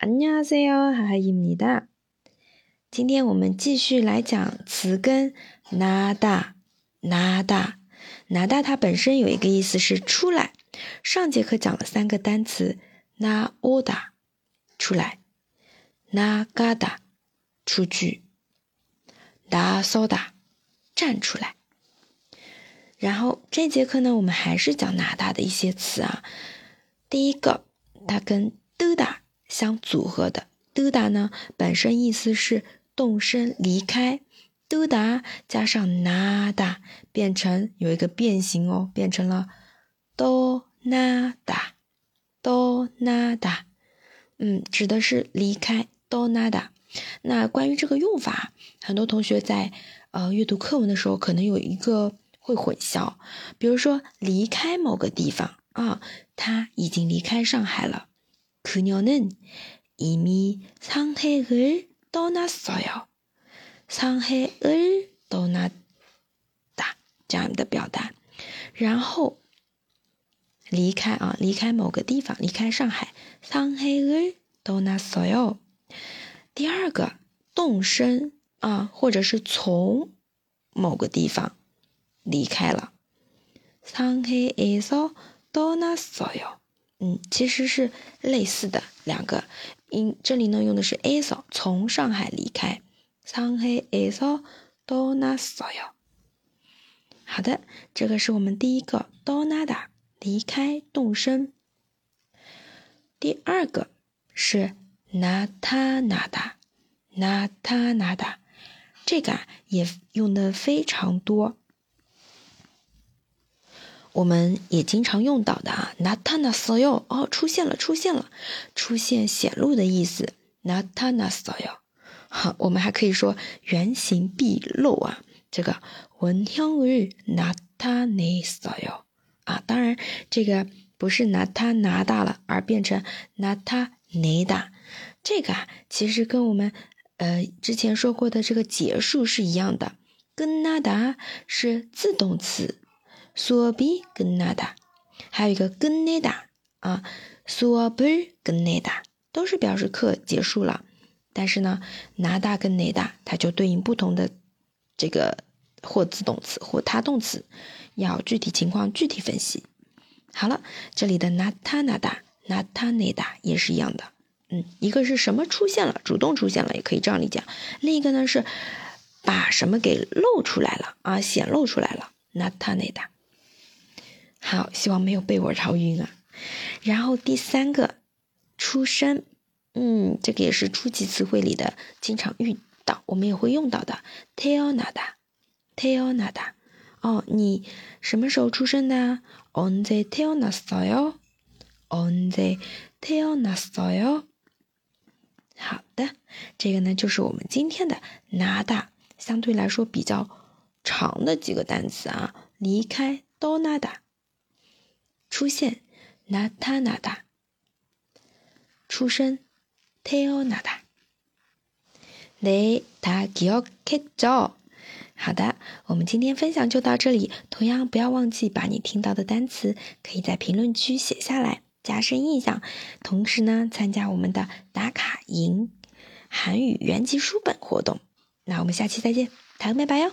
안녕하세요，하하입니다。今天我们继续来讲词根나다나다 나다它本身有一个意思是出来。上节课讲了三个单词나오다出来，나가다出去，나서다站出来。然后这节课呢，我们还是讲나다的一些词啊。第一个，它跟뜨다 相组合的，do da 呢？本身意思是动身离开，do da 加上 na da 变成有一个变形哦，变成了 do na da，do na da，嗯，指的是离开 do na da。那关于这个用法，很多同学在呃阅读课文的时候可能有一个会混淆，比如说离开某个地方啊，他已经离开上海了。 그녀는이미상해을떠났어 요。 상해을떠났다这样的表达，然后离开啊，离开某个地方，离开上海。상해을떠났어 요。 第二个动身啊，或者是从某个地方离开了。상해에서떠났어 요。 嗯，其实是类似的两个，因这里呢用的是 “a so” 从上海离开，上海 eso do na so yo。好的，这个是我们第一个 do nada 离开动身。第二个是 nata nada nata nada，这个啊也用的非常多。我们也经常用到的啊，natana soyo 哦，出现了，出现了，出现显露的意思，natana soyo。好，我们还可以说原形毕露啊，这个文香日 natana soyo 啊，当然这个不是 natana 大了，而变成纳他内大，这个啊其实跟我们呃之前说过的这个结束是一样的，跟 nada 是自动词。索比跟那达，还有一个跟那达啊，索比跟那达都是表示课结束了，但是呢，拿大跟那达它就对应不同的这个或自动词或他动词，要具体情况具体分析。好了，这里的拿塔拿达拿塔那达也是一样的，嗯，一个是什么出现了，主动出现了，也可以这样理解，另一个呢是。把什么给露出来了啊？显露出来了，那塔那的。好，希望没有被我绕晕啊。然后第三个，出生，嗯，这个也是初级词汇里的经常遇到，我们也会用到的。태어나 다， 태어나 다。 哦，你什么时候出生的？언제태어났어 요？ 언제태어났어 요？ 好的，这个呢就是我们今天的나다相对来说比较长的几个单词啊，离开떠나다出现，나 타나 다； 出生，태어나 다。 네다기억했 죠？ 好的，我们今天分享就到这里。同样，不要忘记把你听到的单词可以在评论区写下来，加深印象。同时呢，参加我们的打卡营韩语原级书本活动。那我们下期再见，台拜拜哟。